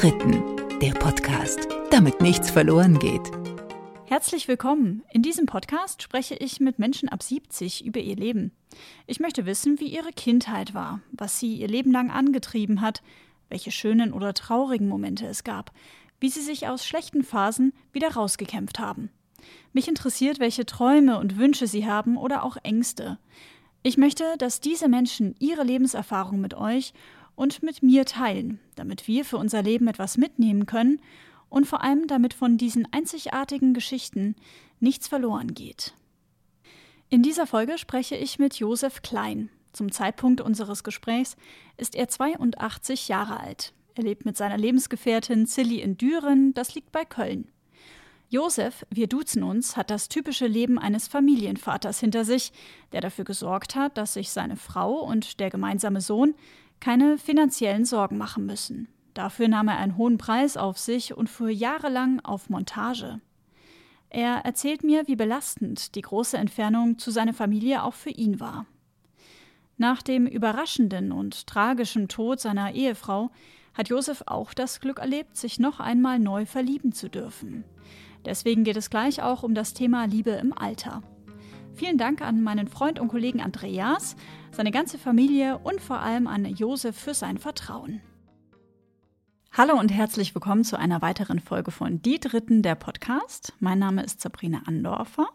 Dritten, der Podcast, damit nichts verloren geht. Herzlich willkommen. In diesem Podcast spreche ich mit Menschen ab 70 über ihr Leben. Ich möchte wissen, wie ihre Kindheit war, was sie ihr Leben lang angetrieben hat, welche schönen oder traurigen Momente es gab, wie sie sich aus schlechten Phasen wieder rausgekämpft haben. Mich interessiert, welche Träume und Wünsche sie haben oder auch Ängste. Ich möchte, dass diese Menschen ihre Lebenserfahrung mit euch und mit mir teilen, damit wir für unser Leben etwas mitnehmen können und vor allem damit von diesen einzigartigen Geschichten nichts verloren geht. In dieser Folge spreche ich mit Josef Klein. Zum Zeitpunkt unseres Gesprächs ist er 82 Jahre alt. Er lebt mit seiner Lebensgefährtin Silly in Düren, das liegt bei Köln. Josef, wir duzen uns, hat das typische Leben eines Familienvaters hinter sich, der dafür gesorgt hat, dass sich seine Frau und der gemeinsame Sohn keine finanziellen Sorgen machen müssen. Dafür nahm er einen hohen Preis auf sich und fuhr jahrelang auf Montage. Er erzählt mir, wie belastend die große Entfernung zu seiner Familie auch für ihn war. Nach dem überraschenden und tragischen Tod seiner Ehefrau hat Josef auch das Glück erlebt, sich noch einmal neu verlieben zu dürfen. Deswegen geht es gleich auch um das Thema Liebe im Alter. Vielen Dank an meinen Freund und Kollegen Andreas, seine ganze Familie und vor allem an Josef für sein Vertrauen. Hallo und herzlich willkommen zu einer weiteren Folge von Die Dritten der Podcast. Mein Name ist Sabrina Andorfer.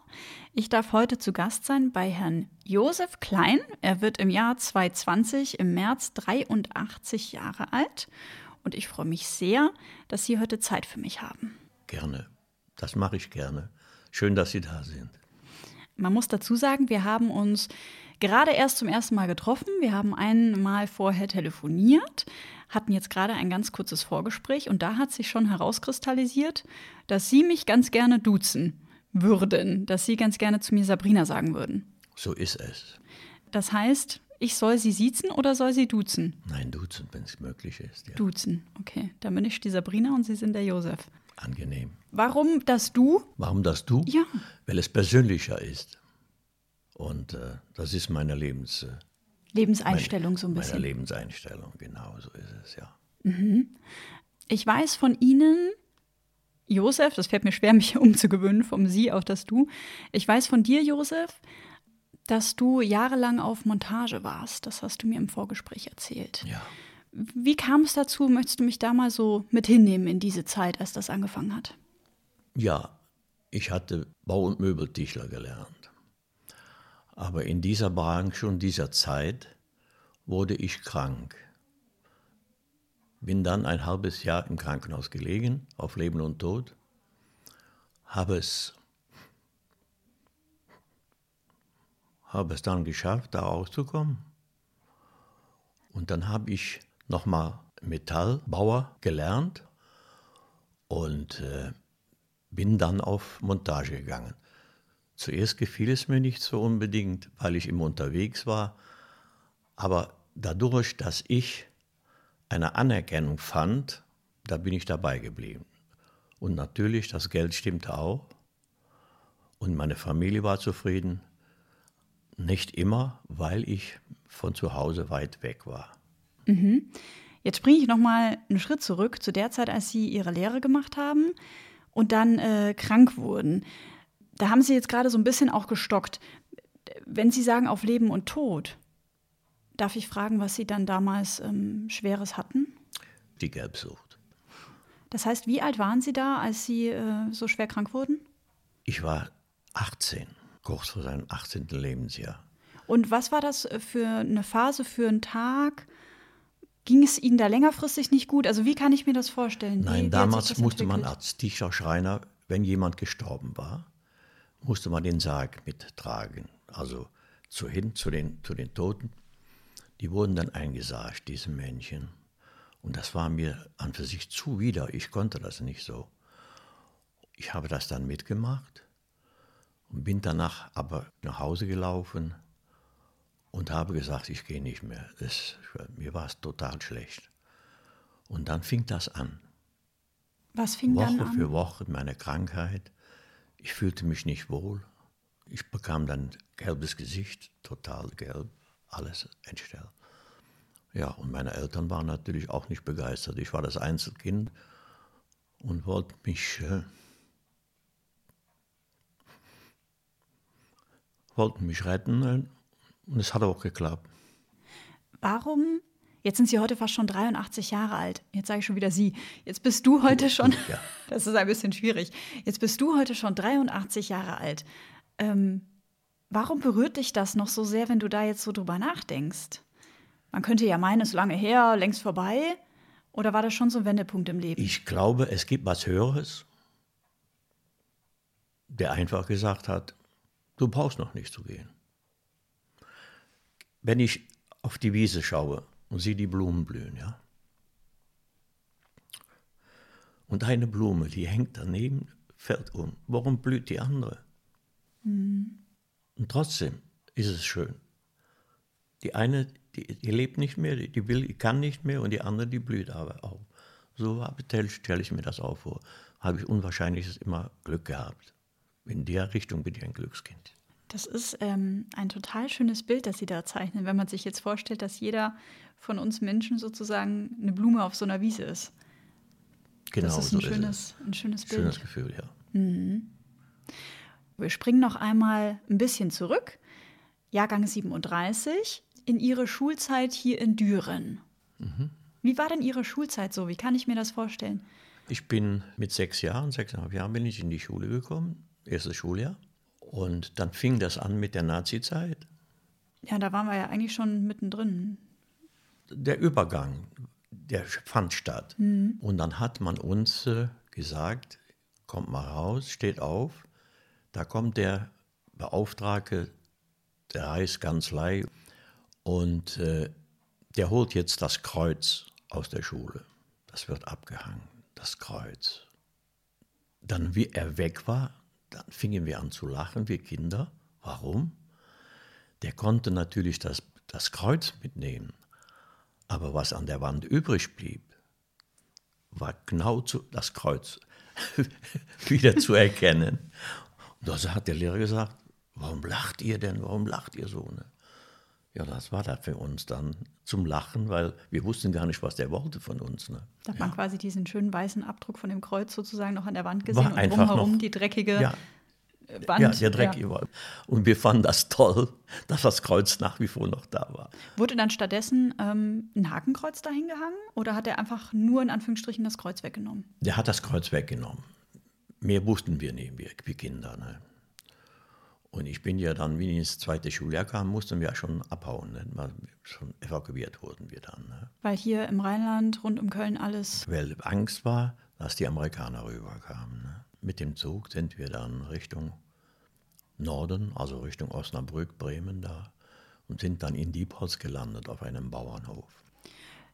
Ich darf heute zu Gast sein bei Herrn Josef Klein. Er wird im Jahr 2020 im März 83 Jahre alt und ich freue mich sehr, dass Sie heute Zeit für mich haben. Gerne. Das mache ich gerne. Schön, dass Sie da sind. Man muss dazu sagen, wir haben uns gerade erst zum ersten Mal getroffen. Wir haben einmal vorher telefoniert, hatten jetzt gerade ein ganz kurzes Vorgespräch und da hat sich schon herauskristallisiert, dass Sie mich ganz gerne duzen würden, dass Sie ganz gerne zu mir Sabrina sagen würden. So ist es. Das heißt, ich soll Sie siezen oder soll Sie duzen? Nein, duzen, wenn es möglich ist. Ja. Duzen, okay. Dann bin ich die Sabrina und Sie sind der Josef angenehm. Warum das Du? Warum das Du? Ja. Weil es persönlicher ist. Und äh, das ist meine Lebens, äh, Lebenseinstellung meine, so ein bisschen. Meine Lebenseinstellung, genau, so ist es, ja. Mhm. Ich weiß von Ihnen, Josef, das fällt mir schwer, mich umzugewöhnen, vom Sie auf das Du. Ich weiß von dir, Josef, dass du jahrelang auf Montage warst. Das hast du mir im Vorgespräch erzählt. Ja. Wie kam es dazu? Möchtest du mich da mal so mit hinnehmen in diese Zeit, als das angefangen hat? Ja, ich hatte Bau- und Möbeltischler gelernt. Aber in dieser Branche und dieser Zeit wurde ich krank. Bin dann ein halbes Jahr im Krankenhaus gelegen, auf Leben und Tod. Habe es, habe es dann geschafft, da rauszukommen. Und dann habe ich nochmal Metallbauer gelernt und äh, bin dann auf Montage gegangen. Zuerst gefiel es mir nicht so unbedingt, weil ich immer unterwegs war, aber dadurch, dass ich eine Anerkennung fand, da bin ich dabei geblieben. Und natürlich, das Geld stimmte auch und meine Familie war zufrieden. Nicht immer, weil ich von zu Hause weit weg war. Mhm. Jetzt springe ich noch mal einen Schritt zurück zu der Zeit, als Sie Ihre Lehre gemacht haben und dann äh, krank wurden. Da haben Sie jetzt gerade so ein bisschen auch gestockt. Wenn Sie sagen auf Leben und Tod, darf ich fragen, was Sie dann damals ähm, Schweres hatten? Die Gelbsucht. Das heißt, wie alt waren Sie da, als Sie äh, so schwer krank wurden? Ich war 18, kurz vor seinem 18. Lebensjahr. Und was war das für eine Phase, für einen Tag? Ging es Ihnen da längerfristig nicht gut? Also wie kann ich mir das vorstellen? Nein, wie, damals musste man als Tischler, Schreiner, wenn jemand gestorben war, musste man den Sarg mittragen. Also zu hin zu den, zu den Toten. Die wurden dann eingesargt, diese Männchen. Und das war mir an für sich zuwider. Ich konnte das nicht so. Ich habe das dann mitgemacht und bin danach aber nach Hause gelaufen und habe gesagt, ich gehe nicht mehr. Das, mir war es total schlecht. Und dann fing das an. Was fing Woche dann an? Woche für Woche meine Krankheit. Ich fühlte mich nicht wohl. Ich bekam dann gelbes Gesicht, total gelb, alles entstellt. Ja, und meine Eltern waren natürlich auch nicht begeistert. Ich war das Einzelkind und wollte mich, äh, wollten mich retten und es hat auch geklappt. Warum? Jetzt sind Sie heute fast schon 83 Jahre alt. Jetzt sage ich schon wieder Sie. Jetzt bist du heute schon. Ja. Das ist ein bisschen schwierig. Jetzt bist du heute schon 83 Jahre alt. Ähm, warum berührt dich das noch so sehr, wenn du da jetzt so drüber nachdenkst? Man könnte ja meinen, es ist lange her, längst vorbei. Oder war das schon so ein Wendepunkt im Leben? Ich glaube, es gibt was Höheres, der einfach gesagt hat, du brauchst noch nicht zu gehen. Wenn ich auf die Wiese schaue und sehe die Blumen blühen, ja. Und eine Blume, die hängt daneben, fällt um. Warum blüht die andere? Mhm. Und trotzdem ist es schön. Die eine, die, die lebt nicht mehr, die, die, will, die kann nicht mehr und die andere, die blüht aber auch. So stelle ich mir das auch vor. Habe ich unwahrscheinliches immer Glück gehabt. In der Richtung bin ich ein Glückskind. Das ist ähm, ein total schönes Bild, das Sie da zeichnen, wenn man sich jetzt vorstellt, dass jeder von uns Menschen sozusagen eine Blume auf so einer Wiese ist. Genau, das ist so ein, schönes, ist ein schönes Bild. Schönes Gefühl, ja. Mhm. Wir springen noch einmal ein bisschen zurück. Jahrgang 37, in Ihre Schulzeit hier in Düren. Mhm. Wie war denn Ihre Schulzeit so? Wie kann ich mir das vorstellen? Ich bin mit sechs Jahren, sechseinhalb Jahren bin ich in die Schule gekommen, erstes Schuljahr. Und dann fing das an mit der Nazi-Zeit. Ja, da waren wir ja eigentlich schon mittendrin. Der Übergang, der fand statt. Mhm. Und dann hat man uns äh, gesagt, kommt mal raus, steht auf, da kommt der Beauftragte der Reichskanzlei und äh, der holt jetzt das Kreuz aus der Schule. Das wird abgehangen, das Kreuz. Dann, wie er weg war, dann fingen wir an zu lachen, wir Kinder. Warum? Der konnte natürlich das, das Kreuz mitnehmen, aber was an der Wand übrig blieb, war genau zu, das Kreuz wieder zu erkennen. Und da hat der Lehrer gesagt, warum lacht ihr denn, warum lacht ihr so? Ne? Ja, das war da für uns dann zum Lachen, weil wir wussten gar nicht, was der wollte von uns. Ne? Da hat ja. man quasi diesen schönen weißen Abdruck von dem Kreuz sozusagen noch an der Wand gesehen war und einfach drumherum noch, die dreckige ja, Wand. Ja, der dreckige ja. Und wir fanden das toll, dass das Kreuz nach wie vor noch da war. Wurde dann stattdessen ähm, ein Hakenkreuz dahin gehangen oder hat er einfach nur in Anführungsstrichen das Kreuz weggenommen? Der hat das Kreuz weggenommen. Mehr wussten wir nicht, wir, wir Kinder. Ne? Und ich bin ja dann, wie ich ins zweite Schuljahr kam, mussten wir ja schon abhauen. Ne? Schon evakuiert wurden wir dann. Ne? Weil hier im Rheinland, rund um Köln, alles. Weil Angst war, dass die Amerikaner rüberkamen. Ne? Mit dem Zug sind wir dann Richtung Norden, also Richtung Osnabrück, Bremen da und sind dann in Diepholz gelandet auf einem Bauernhof.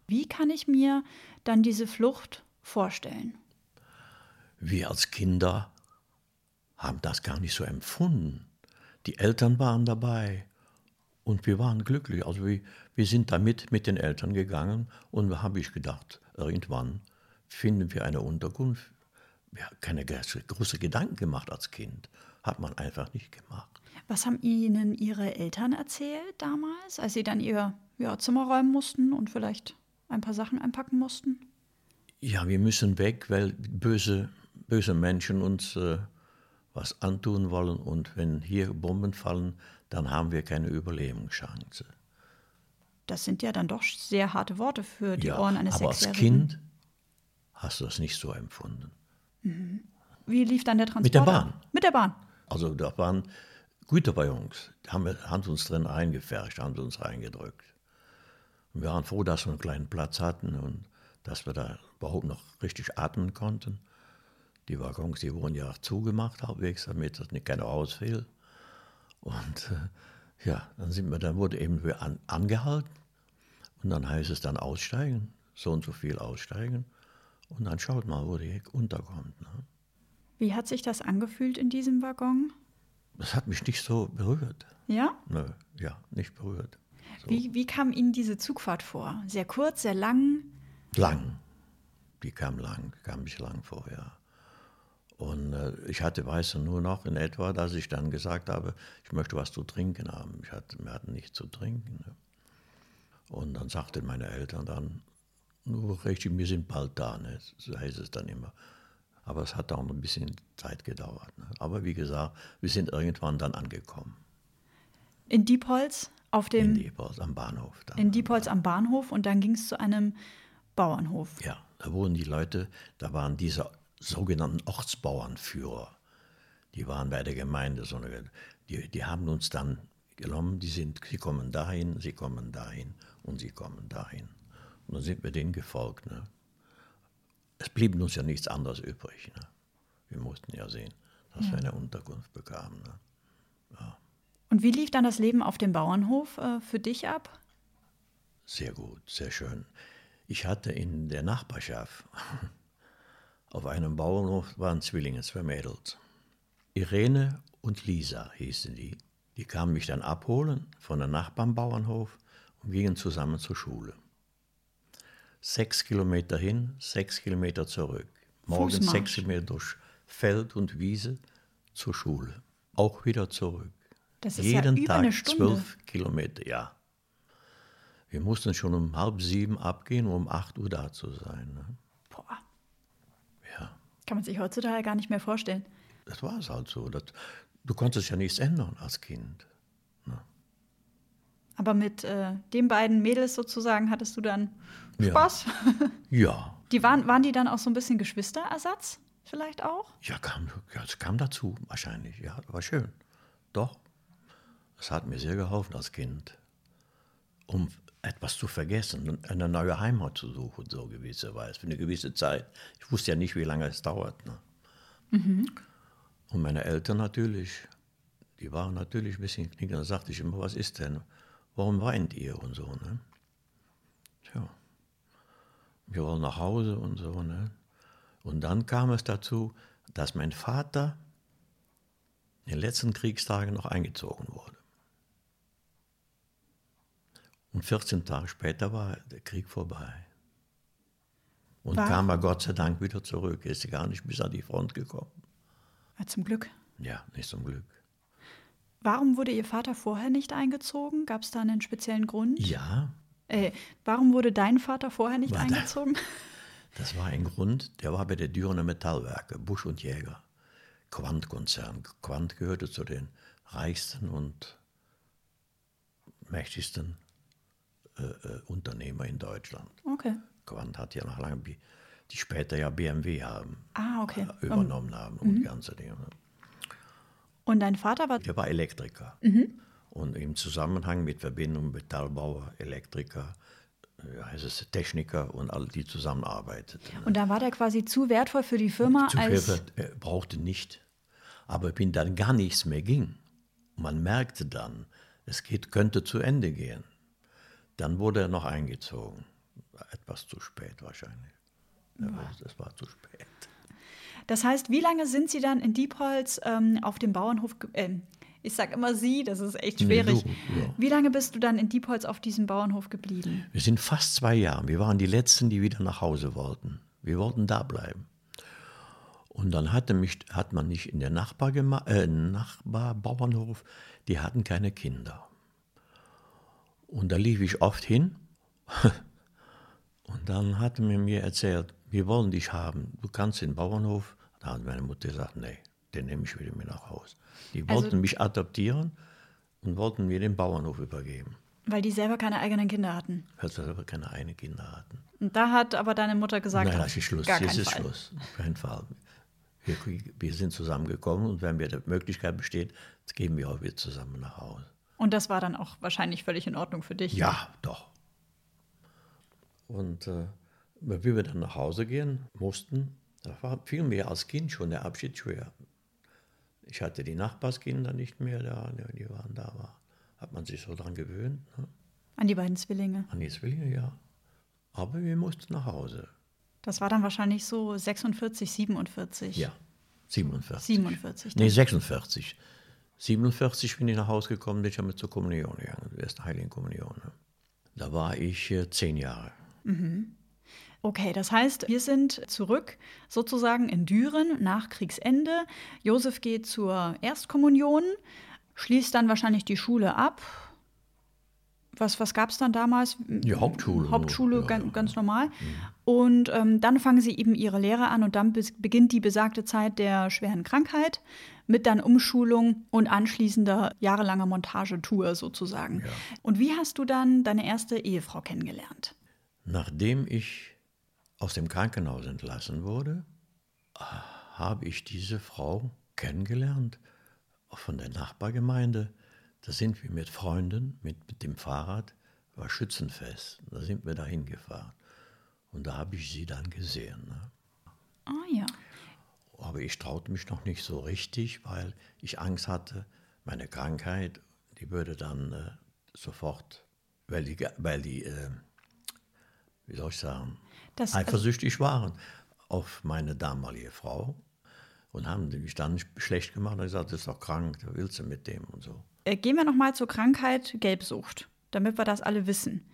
Wie kann ich mir dann diese Flucht vorstellen? Wir als Kinder haben das gar nicht so empfunden. Die Eltern waren dabei und wir waren glücklich. Also wir, wir sind damit mit den Eltern gegangen und da habe ich gedacht, irgendwann finden wir eine Unterkunft. Wir haben keine große Gedanken gemacht als Kind. Hat man einfach nicht gemacht. Was haben Ihnen Ihre Eltern erzählt damals, als Sie dann Ihr ja, Zimmer räumen mussten und vielleicht ein paar Sachen einpacken mussten? Ja, wir müssen weg, weil böse, böse Menschen uns äh, was antun wollen und wenn hier Bomben fallen, dann haben wir keine Überlebenschance. Das sind ja dann doch sehr harte Worte für die ja, Ohren eines aber Sechsjährigen. als Kind hast du das nicht so empfunden. Mhm. Wie lief dann der Transport? Mit der Bahn. Mit der Bahn. Also da waren Güter bei uns. Da haben, haben uns drin eingefärscht, haben uns reingedrückt. Und wir waren froh, dass wir einen kleinen Platz hatten und dass wir da überhaupt noch richtig atmen konnten. Die Waggons, die wurden ja zugemacht halbwegs, damit das nicht keiner ausfiel. Und äh, ja, dann sind wir, dann wurde eben an, angehalten und dann heißt es dann aussteigen, so und so viel aussteigen und dann schaut mal, wo die unterkommt. Ne? Wie hat sich das angefühlt in diesem Waggon? Das hat mich nicht so berührt. Ja? Nö, ja, nicht berührt. So. Wie, wie kam Ihnen diese Zugfahrt vor? Sehr kurz, sehr lang? Lang. Die kam lang, kam mich lang vor, ja. Und äh, ich hatte, weiß nur noch in etwa, dass ich dann gesagt habe, ich möchte was zu trinken haben. Ich hatte, wir hatten nichts zu trinken. Ne? Und dann sagten meine Eltern dann, nur richtig, wir sind bald da, ne? so heißt es dann immer. Aber es hat auch noch ein bisschen Zeit gedauert. Ne? Aber wie gesagt, wir sind irgendwann dann angekommen. In Diepholz auf dem. In Diepholz am Bahnhof. In Diepholz am Bahnhof und dann ging es zu einem Bauernhof. Ja, da wurden die Leute, da waren diese sogenannten Ortsbauernführer. Die waren bei der Gemeinde, so eine, die, die haben uns dann genommen, die sind, sie kommen dahin, sie kommen dahin und sie kommen dahin. Und dann sind wir denen gefolgt. Ne? Es blieb uns ja nichts anderes übrig. Ne? Wir mussten ja sehen, dass ja. wir eine Unterkunft bekamen. Ne? Ja. Und wie lief dann das Leben auf dem Bauernhof äh, für dich ab? Sehr gut, sehr schön. Ich hatte in der Nachbarschaft, auf einem Bauernhof waren Zwillinge, zwei Mädels. Irene und Lisa hießen die. Die kamen mich dann abholen von der Nachbarnbauernhof und gingen zusammen zur Schule. Sechs Kilometer hin, sechs Kilometer zurück. Morgens Fußmarsch. sechs Kilometer durch Feld und Wiese zur Schule. Auch wieder zurück. Das ist Jeden ja über Tag eine Stunde. zwölf Kilometer, ja. Wir mussten schon um halb sieben abgehen, um um acht Uhr da zu sein. Ne? Boah. Kann man sich heutzutage gar nicht mehr vorstellen. Das war es halt so. Das, du konntest ja nichts ändern als Kind. Ne? Aber mit äh, den beiden Mädels sozusagen hattest du dann Spaß? Ja. ja. Die waren, waren die dann auch so ein bisschen Geschwisterersatz? Vielleicht auch? Ja, kam, ja, es kam dazu wahrscheinlich. Ja, war schön. Doch. Es hat mir sehr geholfen als Kind, um etwas zu vergessen, eine neue Heimat zu suchen, so gewisserweise, für eine gewisse Zeit. Ich wusste ja nicht, wie lange es dauert. Ne? Mhm. Und meine Eltern natürlich, die waren natürlich ein bisschen knickend. Da sagte ich immer, was ist denn? Warum weint ihr und so, ne? Tja, wir wollen nach Hause und so, ne? Und dann kam es dazu, dass mein Vater in den letzten Kriegstagen noch eingezogen wurde. Und 14 Tage später war der Krieg vorbei. Und war? kam er Gott sei Dank wieder zurück. Er ist gar nicht bis an die Front gekommen. Ja, zum Glück. Ja, nicht zum Glück. Warum wurde Ihr Vater vorher nicht eingezogen? Gab es da einen speziellen Grund? Ja. Äh, warum wurde dein Vater vorher nicht war eingezogen? Da, das war ein Grund, der war bei der Dürener Metallwerke, Busch und Jäger, Quant-Konzern. Quant gehörte zu den reichsten und mächtigsten äh, äh, Unternehmer in Deutschland. Okay. Quant hat ja noch lange, die später ja BMW haben, ah, okay. äh, übernommen um, haben und mhm. ganze Dinge. Und dein Vater war? Der war Elektriker. Mhm. Und im Zusammenhang mit Verbindung Metallbauer, Elektriker, äh, heißt es Techniker und alle, die zusammenarbeiteten. Und da war der quasi zu wertvoll für die Firma? Zu als wertvoll, er brauchte nicht. Aber wenn dann gar nichts mehr ging, man merkte dann, es geht, könnte zu Ende gehen, dann wurde er noch eingezogen. Etwas zu spät wahrscheinlich. Das war zu spät. Das heißt, wie lange sind Sie dann in Diepholz ähm, auf dem Bauernhof? Äh, ich sage immer Sie, das ist echt schwierig. Nee, du, ja. Wie lange bist du dann in Diepholz auf diesem Bauernhof geblieben? Wir sind fast zwei Jahre. Wir waren die Letzten, die wieder nach Hause wollten. Wir wollten da bleiben. Und dann hatte mich, hat man nicht in der Nachbargema äh, Nachbarbauernhof, die hatten keine Kinder. Und da lief ich oft hin. Und dann hat man mir erzählt, wir wollen dich haben, du kannst den Bauernhof. Da hat meine Mutter gesagt, nee, den nehme ich wieder mit nach Hause. Die also wollten also, mich adoptieren und wollten mir den Bauernhof übergeben. Weil die selber keine eigenen Kinder hatten. Weil sie selber keine eigenen Kinder hatten. Und da hat aber deine Mutter gesagt, nein, das ist Schluss, gar jetzt ist Fall. Schluss, auf keinen Fall. Wir, wir, sind zusammengekommen und wenn wir die Möglichkeit besteht, gehen wir auch wieder zusammen nach Hause. Und das war dann auch wahrscheinlich völlig in Ordnung für dich? Ja, doch. Und äh, wie wir dann nach Hause gehen mussten, da war viel mehr als Kind schon der Abschied schwer. Ich hatte die Nachbarskinder nicht mehr da, die waren da, war, hat man sich so dran gewöhnt. Ne? An die beiden Zwillinge? An die Zwillinge, ja. Aber wir mussten nach Hause. Das war dann wahrscheinlich so 46, 47? Ja, 47. 47. Nee, 46. 47 bin ich nach Hause gekommen, bin ich ja zur Kommunion gegangen, die erste Heiligen Kommunion. Da war ich äh, zehn Jahre. Mhm. Okay, das heißt, wir sind zurück sozusagen in Düren nach Kriegsende. Josef geht zur Erstkommunion, schließt dann wahrscheinlich die Schule ab. Was, was gab es dann damals? Die Hauptschule. Hauptschule, Ja, ganz, ja, ganz normal. Und ähm, dann fangen sie eben ihre Lehre an und dann beginnt die besagte Zeit der schweren Krankheit mit dann Umschulung und anschließender jahrelanger Montagetour sozusagen. Ja. Und wie hast du dann deine erste Ehefrau kennengelernt? Nachdem ich aus dem Krankenhaus entlassen wurde, habe ich diese Frau kennengelernt von der Nachbargemeinde. Da sind wir mit Freunden, mit, mit dem Fahrrad, war Schützenfest. Da sind wir dahin gefahren. Und da habe ich sie dann gesehen. Ne? Ah ja. Aber ich traute mich noch nicht so richtig, weil ich Angst hatte, meine Krankheit, die würde dann äh, sofort, weil die, weil die äh, wie soll ich sagen, Das- eifersüchtig waren auf meine damalige Frau und haben mich dann schlecht gemacht und gesagt, das ist doch krank, da willst du mit dem und so. Äh, gehen wir nochmal zur Krankheit Gelbsucht, damit wir das alle wissen.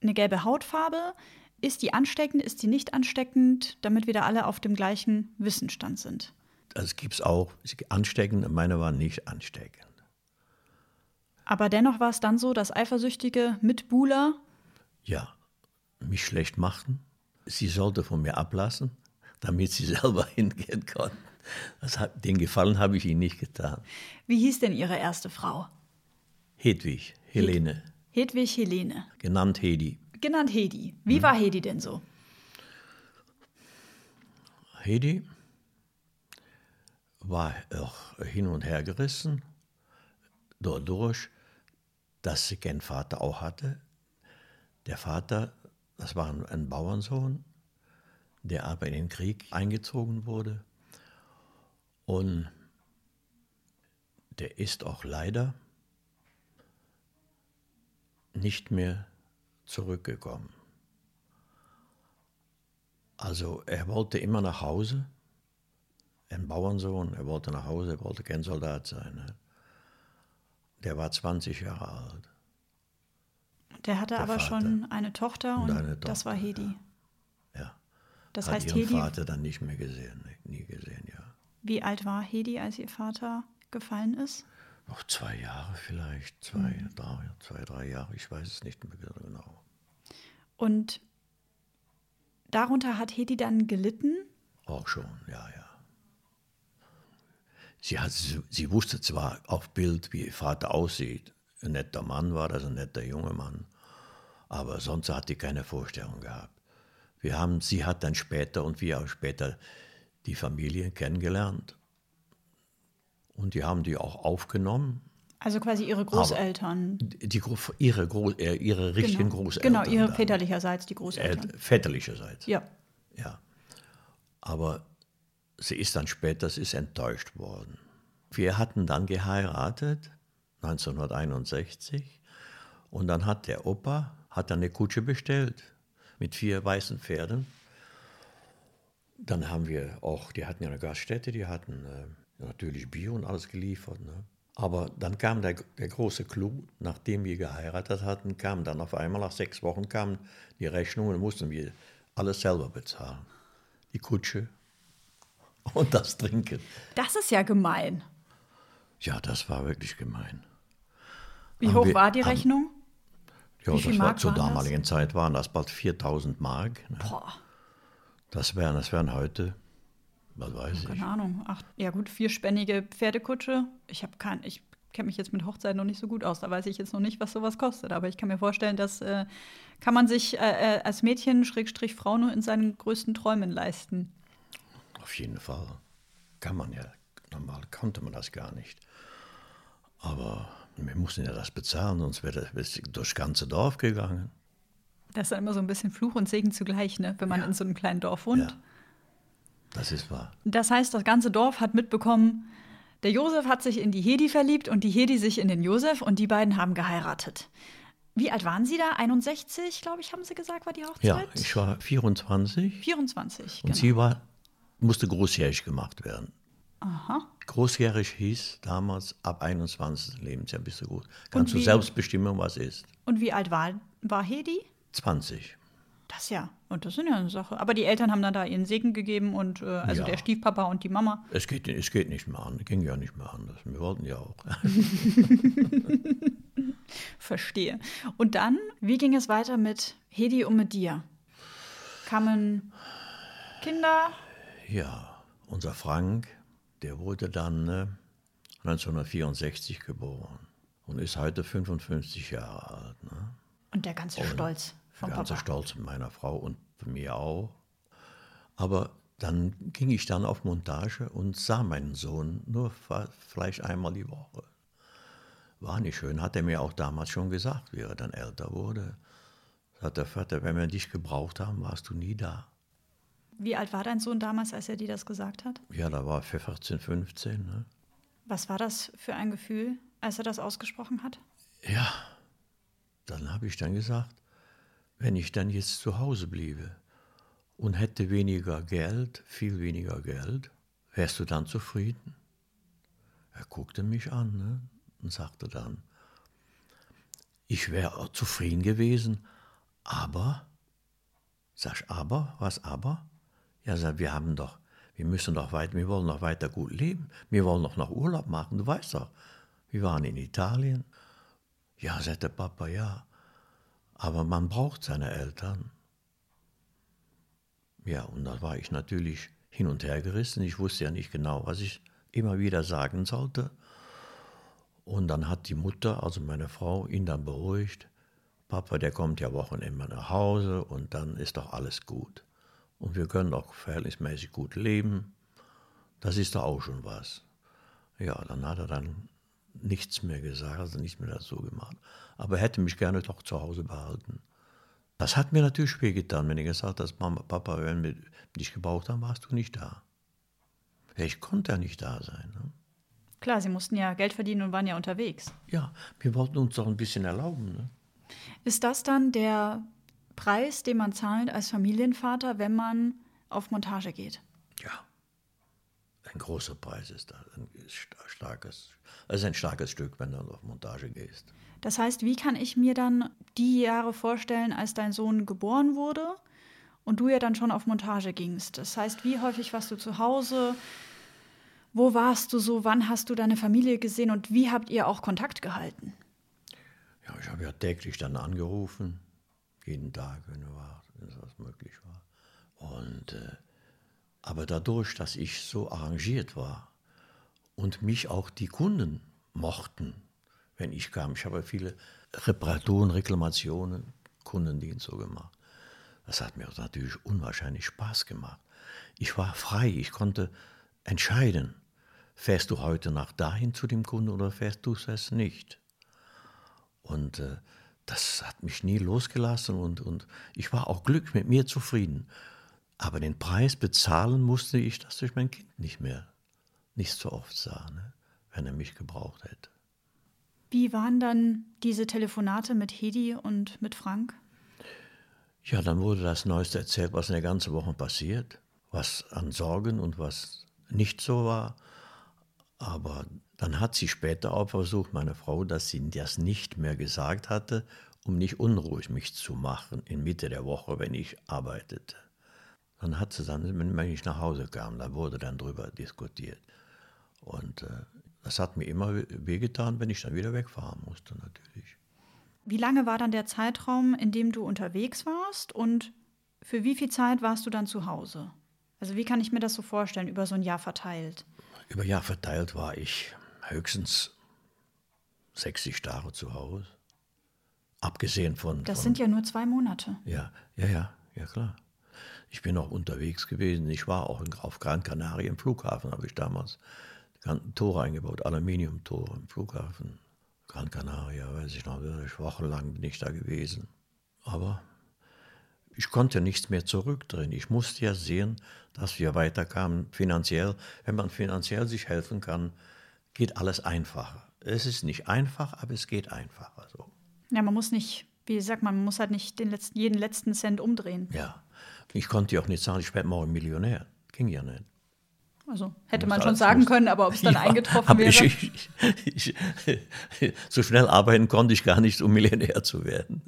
Eine gelbe Hautfarbe, ist die ansteckend, ist die nicht ansteckend, damit wir da alle auf dem gleichen Wissensstand sind. Das gibt es auch, ansteckend, meine waren nicht ansteckend. Aber dennoch war es dann so, dass Eifersüchtige mit Buhler, Ja, mich schlecht machten. Sie sollte von mir ablassen, damit sie selber hingehen konnten. Hat, den Gefallen habe ich ihnen nicht getan. wie hieß denn ihre erste Frau? Hedwig, Helene, Hedwig Helene, genannt Hedi. genannt Hedi. Wie war Hedi denn so? Hedi war auch hin und her gerissen, dadurch, dass sie keinen Vater auch hatte. Der Vater, das war ein Bauernsohn, der aber in den Krieg eingezogen wurde. Und der ist auch leider nicht mehr zurückgekommen. Also er wollte immer nach Hause, ein Bauernsohn, er wollte nach Hause, er wollte kein Soldat sein. Ne? Der war 20 Jahre alt. Der hatte Der aber Vater. schon eine Tochter und, Und eine das Tochter, war Hedi. Ja. Das Hat heißt, ihren Hedi, Vater dann nicht mehr gesehen, ne? nie gesehen, ja. Wie alt war Hedi, als ihr Vater gefallen ist? Noch zwei Jahre vielleicht, zwei, Mhm. drei, zwei, drei Jahre, ich weiß es nicht mehr genau. Und darunter hat Hedi dann gelitten. Auch schon, ja, ja. Sie, hat, sie wusste zwar auf Bild, wie ihr Vater aussieht. Ein netter Mann war das, ein netter junger Mann. Aber sonst hat sie keine Vorstellung gehabt. Wir haben, sie hat dann später und wir auch später die Familie kennengelernt. Und die haben die auch aufgenommen. Also quasi ihre Großeltern. Die, Gro- ihre, Gro, äh, ihre richtigen genau. Großeltern. Genau, ihre dann. väterlicherseits die Äh, Großeltern. väterlicherseits. ja. Ja. Aber sie ist dann später, sie ist enttäuscht worden. Wir hatten dann geheiratet, 1961. Und dann hat der Opa hat dann eine Kutsche bestellt mit vier weißen Pferden. Dann haben wir auch, die hatten ja eine Gaststätte, die hatten äh, natürlich Bier und alles geliefert. Ne? Aber dann kam der, der große Clou, nachdem wir geheiratet hatten, kam dann auf einmal, nach sechs Wochen kamen die Rechnungen und mussten wir alles selber bezahlen. Die Kutsche und das Trinken. Das ist ja gemein. Ja, das war wirklich gemein. Wie Haben hoch wir- war die haben- Rechnung? Ja, Wie viel das war, zur waren das? damaligen Zeit waren das bald 4000 Mark. Ne? Boah, Das wären, das wären heute, was weiß ich. keine Ahnung. Ach, ja gut, vierspännige Pferdekutsche. Ich habe kein, ich kenne mich jetzt mit Hochzeit noch nicht so gut aus. Da weiß ich jetzt noch nicht, was sowas kostet. Aber ich kann mir vorstellen, das äh, kann man sich äh, äh, als Mädchen, Schrägstrich Frau, nur in seinen größten Träumen leisten. Auf jeden Fall. Kann man ja. Normal konnte man das gar nicht. Aber wir mussten ja das bezahlen, sonst wäre das durchs ganze Dorf gegangen. Das ist dann immer so ein bisschen Fluch und Segen zugleich, ne? wenn man Ja. in so einem kleinen Dorf wohnt. Ja. Das ist wahr. Das heißt, das ganze Dorf hat mitbekommen, der Josef hat sich in die Hedi verliebt und die Hedi sich in den Josef und die beiden haben geheiratet. Wie alt waren Sie da? 61, glaube ich, haben Sie gesagt, war die Hochzeit? Ja, ich war 24 24, und genau. sie war, musste großjährig gemacht werden. Aha. Großjährig hieß damals ab 21. Lebensjahr bist du gut. Kannst du selbst bestimmen, was ist. Und wie alt war, war Hedi? 20. Das ja. Und das ist ja eine Sache. Aber die Eltern haben dann da ihren Segen gegeben und äh, also Ja. der Stiefpapa und die Mama. Es geht, es geht nicht mehr an, ging ja nicht mehr anders. Wir wollten ja auch. Verstehe. Und dann, wie ging es weiter mit Hedi und mit dir? Kamen Kinder? Ja, unser Frank, der wurde dann äh, 1964 geboren und ist heute 55 Jahre alt. Ne? Und der ganze und Stolz vom der ganze Papa. Stolz meiner Frau und mir auch. Aber dann ging ich dann auf Montage und sah meinen Sohn nur vielleicht einmal die Woche. War nicht schön, hat er mir auch damals schon gesagt, wie er dann älter wurde. Sagt der Vater, wenn wir dich gebraucht haben, warst du nie da. Wie alt war dein Sohn damals, als er dir das gesagt hat? Ja, da war er 14, 15. Ne? Was war das für ein Gefühl, als er das ausgesprochen hat? Ja, dann habe ich dann gesagt, wenn ich dann jetzt zu Hause bliebe und hätte weniger Geld, viel weniger Geld, wärst du dann zufrieden? Er guckte mich an ne, und sagte dann, ich wäre zufrieden gewesen, aber, sag ich, aber, was aber? Ja, sag, wir haben doch, wir müssen doch weiter, wir wollen noch weiter gut leben, wir wollen noch nach Urlaub machen, du weißt doch, wir waren in Italien. Ja, sagte Papa, ja, aber man braucht seine Eltern. Ja, und da war ich natürlich hin und her gerissen. Ich wusste ja nicht genau, was ich immer wieder sagen sollte. Und dann hat die Mutter, also meine Frau, ihn dann beruhigt. Papa, der kommt ja Wochenende nach Hause und dann ist doch alles gut. Und wir können doch verhältnismäßig gut leben. Das ist doch auch schon was. Ja, dann hat er dann nichts mehr gesagt, also nichts mehr dazu gemacht. Aber er hätte mich gerne doch zu Hause behalten. Das hat mir natürlich wehgetan, wenn ich gesagt habe, Mama, Papa, wenn wir dich gebraucht haben, warst du nicht da. Ich konnte ja nicht da sein. Ne? Klar, sie mussten ja Geld verdienen und waren ja unterwegs. Ja, wir wollten uns doch ein bisschen erlauben. Ne? Ist das dann der Preis, den man zahlt als Familienvater, wenn man auf Montage geht? Ein großer Preis ist das. Ein starkes, ist ein starkes Stück, wenn du auf Montage gehst. Das heißt, wie kann ich mir dann die Jahre vorstellen, als dein Sohn geboren wurde und du ja dann schon auf Montage gingst? Das heißt, wie häufig warst du zu Hause? Wo warst du so? Wann hast du deine Familie gesehen und wie habt ihr auch Kontakt gehalten? Ja, ich habe ja täglich dann angerufen, jeden Tag, wenn, das möglich war. Und äh, aber dadurch, dass ich so arrangiert war und mich auch die Kunden mochten, wenn ich kam, ich habe viele Reparaturen, Reklamationen, Kundendienst so gemacht. Das hat mir natürlich unwahrscheinlich Spaß gemacht. Ich war frei, ich konnte entscheiden, fährst du heute nach dahin zu dem Kunden oder fährst du es nicht. Und äh, das hat mich nie losgelassen und, und ich war auch glücklich mit mir zufrieden. Aber den Preis bezahlen musste ich, dass ich mein Kind nicht mehr, nicht so oft sah, ne, wenn er mich gebraucht hätte. Wie waren dann diese Telefonate mit Hedi und mit Frank? Ja, dann wurde das Neueste erzählt, was in der ganzen Woche passiert, was an Sorgen und was nicht so war. Aber dann hat sie später auch versucht, meine Frau, dass sie das nicht mehr gesagt hatte, um nicht unruhig mich zu machen in Mitte der Woche, wenn ich arbeitete. Dann hat sie dann, wenn ich nach Hause kam, da wurde dann drüber diskutiert. Und äh, das hat mir immer wehgetan, wenn ich dann wieder wegfahren musste, natürlich. Wie lange war dann der Zeitraum, in dem du unterwegs warst und für wie viel Zeit warst du dann zu Hause? Also wie kann ich mir das so vorstellen, über so ein Jahr verteilt? Über ein Jahr verteilt war ich höchstens 60 Tage zu Hause. Abgesehen von. Das von, sind ja nur zwei Monate. Ja, ja, ja, ja, klar. Ich bin auch unterwegs gewesen. Ich war auch auf Gran Canaria im Flughafen, habe ich damals Tore eingebaut, Aluminiumtore im Flughafen. Gran Canaria, weiß ich noch, wochenlang bin ich da gewesen. Aber ich konnte nichts mehr zurückdrehen. Ich musste ja sehen, dass wir weiterkamen finanziell. Wenn man finanziell sich helfen kann, geht alles einfacher. Es ist nicht einfach, aber es geht einfacher so. Ja, man muss nicht, wie sagt man, man muss halt nicht den letzten, jeden letzten Cent umdrehen. Ja, ich konnte ja auch nicht sagen, ich werde morgen Millionär. Ging ja nicht. Also hätte man schon sagen können, aber ob es dann ja, eingetroffen wäre. Ich, ich, ich, so schnell arbeiten konnte ich gar nicht, um Millionär zu werden.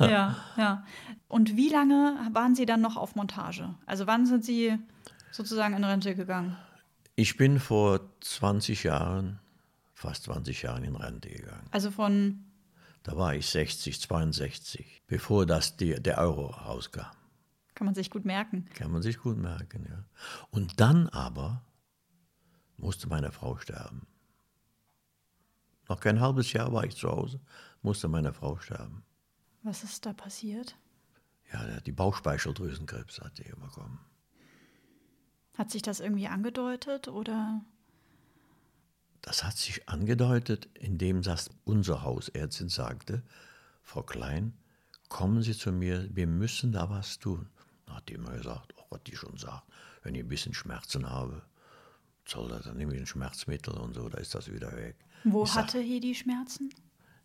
ja, ja. Und wie lange waren Sie dann noch auf Montage? Also wann sind Sie sozusagen in Rente gegangen? Ich bin vor 20 Jahren fast 20 Jahren in Rente gegangen. Also von, Da war ich 60, 62, bevor das die, der Euro rauskam. kann man sich gut merken. Kann man sich gut merken, ja. Und dann aber musste meine Frau sterben. Noch kein halbes Jahr war ich zu Hause, musste meine Frau sterben. Was ist da passiert? Ja, die Bauchspeicheldrüsenkrebs hat sie bekommen. Hat sich das irgendwie angedeutet oder? Das hat sich angedeutet, indem das unsere Hausärztin sagte, Frau Klein, kommen Sie zu mir, wir müssen da was tun. Da hat die immer gesagt, oh, was die schon sagt, wenn ich ein bisschen Schmerzen habe, soll das, dann nehme ich ein Schmerzmittel und so, da ist das wieder weg. Wo Ich sag, hatte Hedi Schmerzen?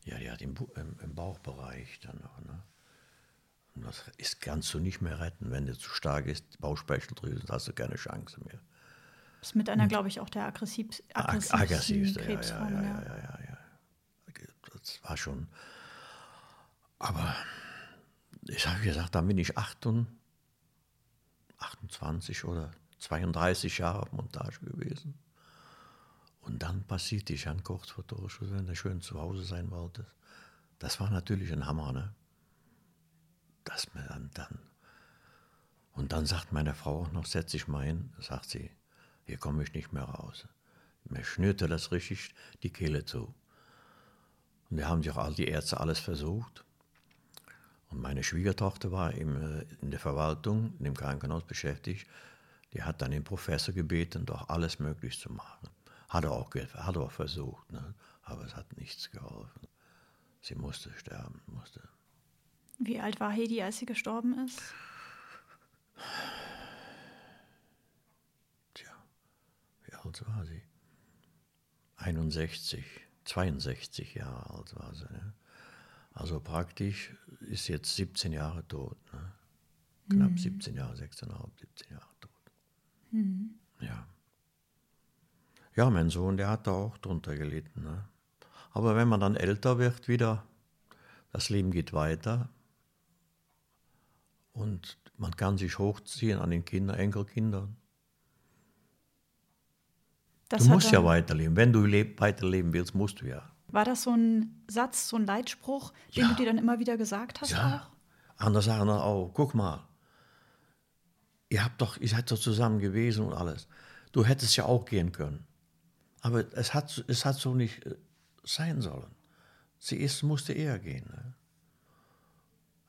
Ja, die hat im, im, im Bauchbereich dann noch. Ne? Und das ist, kannst du nicht mehr retten. Wenn du zu stark ist, Bauchspeicheldrüse, hast du keine Chance mehr. Ist mit einer, glaube ich, auch der aggressivste, ja, Krebsform. ja, ja. ja, ja, ja. Das war schon. Aber ich habe gesagt, dann bin ich 28, 28 oder 32 Jahre auf Montage gewesen. Und dann passierte ich an kurz vor Torschuss, wenn du schön zu Hause sein wolltest. Das war natürlich ein Hammer, ne? Dass mir dann, dann. Und dann sagt meine Frau auch noch, setz dich mal hin, sagt sie, hier komme ich nicht mehr raus. Mir schnürte das richtig die Kehle zu. Und wir haben sich auch all die Ärzte alles versucht. Und meine Schwiegertochter war im, äh, in der Verwaltung, in dem Krankenhaus beschäftigt. Die hat dann den Professor gebeten, doch alles möglich zu machen. Hat er auch, hat er auch versucht, ne? aber es hat nichts geholfen. Sie musste sterben, musste. Wie alt war Hedi, als sie gestorben ist? Tja, wie alt war sie? 61, 62 Jahre alt war sie. Ne? Also praktisch ist jetzt 17 Jahre tot. Ne? Knapp 17 Jahre, 16,5, 17 Jahre tot. Ja. Ja, mein Sohn, der hat da auch drunter gelitten. Ne? Aber wenn man dann älter wird wieder, das Leben geht weiter und man kann sich hochziehen an den Kindern, Enkelkindern. Das du musst ja weiterleben. Wenn du leb, weiterleben willst, musst du ja. War das so ein Satz, so ein Leitspruch, den Ja. du dir dann immer wieder gesagt hast Ja. auch? Andere sagen dann auch, guck mal, ihr habt doch, ihr seid doch zusammen gewesen und alles. Du hättest ja auch gehen können. Aber es hat, es hat so nicht äh, sein sollen. Sie ist, musste eher gehen. Ne?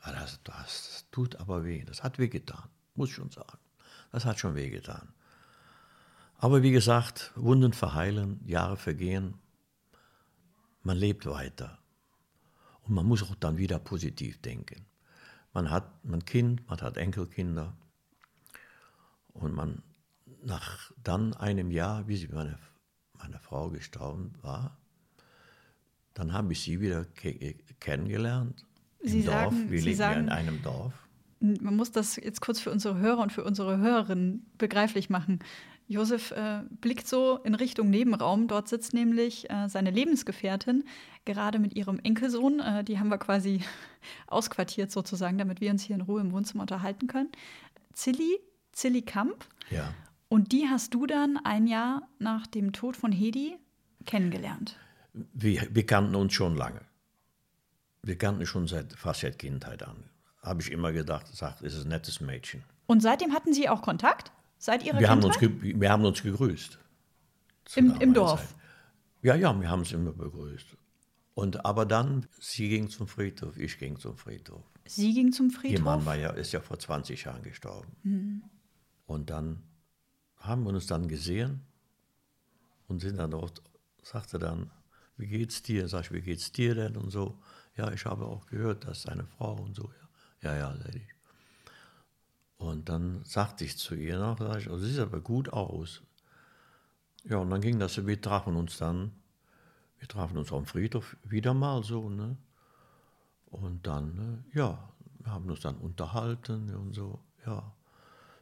Das, das, das tut aber weh. Das hat wehgetan, muss ich schon sagen. Das hat schon wehgetan. Aber wie gesagt, Wunden verheilen, Jahre vergehen. Man lebt weiter. Und man muss auch dann wieder positiv denken. Man hat ein Kind, man hat Enkelkinder. Und man nach dann einem Jahr, wie sie meine, meine Frau gestorben war, dann habe ich sie wieder ke kennengelernt. Im Sie Dorf. sagen- Wir Sie leben ja sagen- in einem Dorf. Man muss das jetzt kurz für unsere Hörer und für unsere Hörerinnen begreiflich machen. Josef äh, blickt so in Richtung Nebenraum. Dort sitzt nämlich äh, seine Lebensgefährtin, gerade mit ihrem Enkelsohn. Äh, die haben wir quasi ausquartiert sozusagen, damit wir uns hier in Ruhe im Wohnzimmer unterhalten können. Zilli, Zilli Kamp. Ja. Und die hast du dann ein Jahr nach dem Tod von Hedi kennengelernt. Wir, wir kannten uns schon lange. Wir kannten schon seit fast seit Kindheit an. Habe ich immer gedacht, sagt, ist ein nettes Mädchen. Und seitdem hatten sie auch Kontakt? Seit ihrer Wir haben, uns Kindheit? wir haben uns gegrüßt. Im, Im Dorf. Zeit. Ja, ja, wir haben uns immer begrüßt. Und aber dann, sie ging zum Friedhof, ich ging zum Friedhof. Sie ging zum Ihr Friedhof. Mann war ja, ist ja vor 20 Jahren gestorben. Und dann haben wir uns dann gesehen und sind dann dort, sagte dann, wie geht's dir? Sag ich, wie geht's dir denn? Und so, ja, ich habe auch gehört, dass deine Frau und so, ja, ja, ja. Und dann sagte ich zu ihr noch, sag ich, oh, sie sieht aber gut aus. Ja, und dann ging das, so, wir trafen uns dann, wir trafen uns am Friedhof wieder mal so, ne? Und dann, ne, ja, wir haben uns dann unterhalten und so, ja.